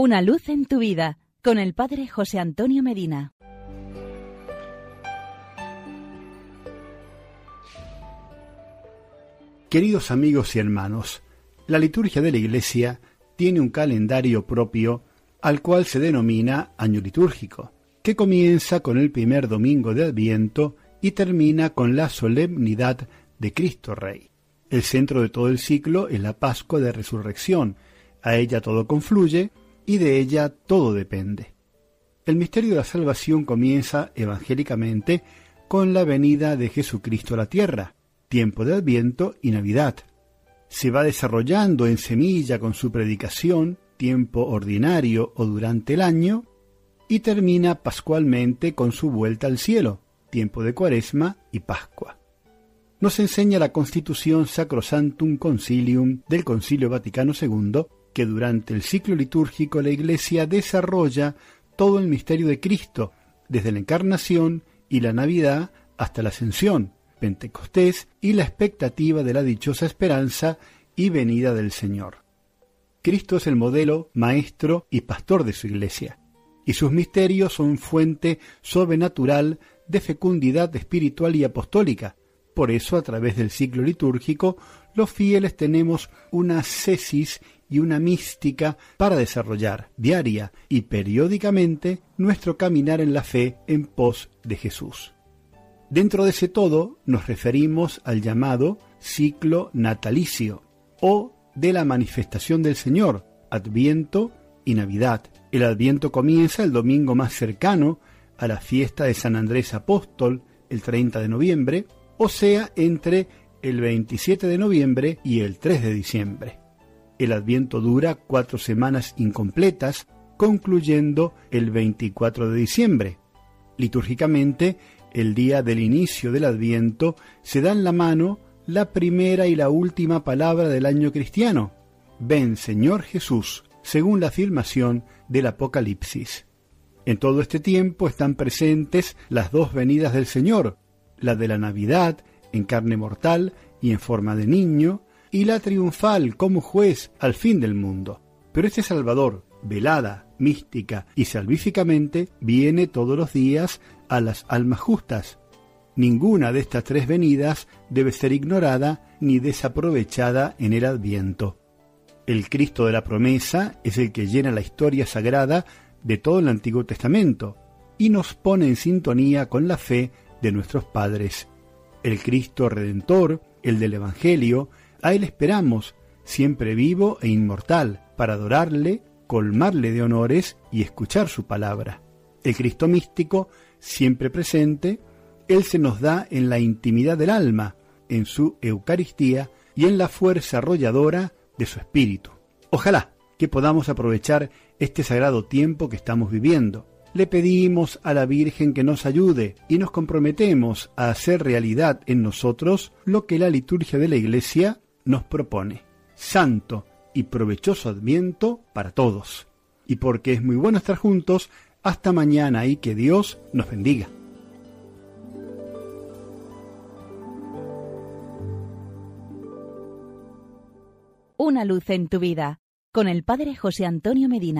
Una luz en tu vida con el Padre José Antonio Medina. Queridos amigos y hermanos, la liturgia de la Iglesia tiene un calendario propio al cual se denomina año litúrgico, que comienza con el primer domingo de Adviento y termina con la solemnidad de Cristo Rey. El centro de todo el ciclo es la Pascua de Resurrección. A ella todo confluye y de ella todo depende. El misterio de la salvación comienza evangélicamente con la venida de Jesucristo a la tierra, tiempo de Adviento y Navidad. Se va desarrollando en semilla con su predicación, tiempo ordinario o durante el año, y termina pascualmente con su vuelta al cielo, tiempo de Cuaresma y Pascua. Nos enseña la Constitución Sacrosantum Concilium del Concilio Vaticano II que durante el ciclo litúrgico la Iglesia desarrolla todo el misterio de Cristo, desde la encarnación y la Navidad hasta la ascensión, Pentecostés y la expectativa de la dichosa esperanza y venida del Señor. Cristo es el modelo, maestro y pastor de su Iglesia, y sus misterios son fuente sobrenatural de fecundidad espiritual y apostólica. Por eso, a través del ciclo litúrgico, los fieles tenemos una cesis y una mística para desarrollar diaria y periódicamente nuestro caminar en la fe en pos de Jesús. Dentro de ese todo nos referimos al llamado ciclo natalicio o de la manifestación del Señor, Adviento y Navidad. El Adviento comienza el domingo más cercano a la fiesta de San Andrés Apóstol, el 30 de noviembre, o sea, entre el 27 de noviembre y el 3 de diciembre. El Adviento dura cuatro semanas incompletas, concluyendo el 24 de diciembre. Litúrgicamente, el día del inicio del Adviento se da en la mano la primera y la última palabra del año cristiano. Ven, Señor Jesús, según la afirmación del Apocalipsis. En todo este tiempo están presentes las dos venidas del Señor, la de la Navidad en carne mortal y en forma de niño, y la triunfal como juez al fin del mundo. Pero este Salvador, velada, mística y salvíficamente, viene todos los días a las almas justas. Ninguna de estas tres venidas debe ser ignorada ni desaprovechada en el adviento. El Cristo de la promesa es el que llena la historia sagrada de todo el Antiguo Testamento y nos pone en sintonía con la fe de nuestros padres. El Cristo Redentor, el del Evangelio, a Él esperamos, siempre vivo e inmortal, para adorarle, colmarle de honores y escuchar su palabra. El Cristo místico, siempre presente, Él se nos da en la intimidad del alma, en su Eucaristía y en la fuerza arrolladora de su espíritu. Ojalá que podamos aprovechar este sagrado tiempo que estamos viviendo. Le pedimos a la Virgen que nos ayude y nos comprometemos a hacer realidad en nosotros lo que la liturgia de la Iglesia nos propone. Santo y provechoso adviento para todos. Y porque es muy bueno estar juntos, hasta mañana y que Dios nos bendiga. Una luz en tu vida con el Padre José Antonio Medina.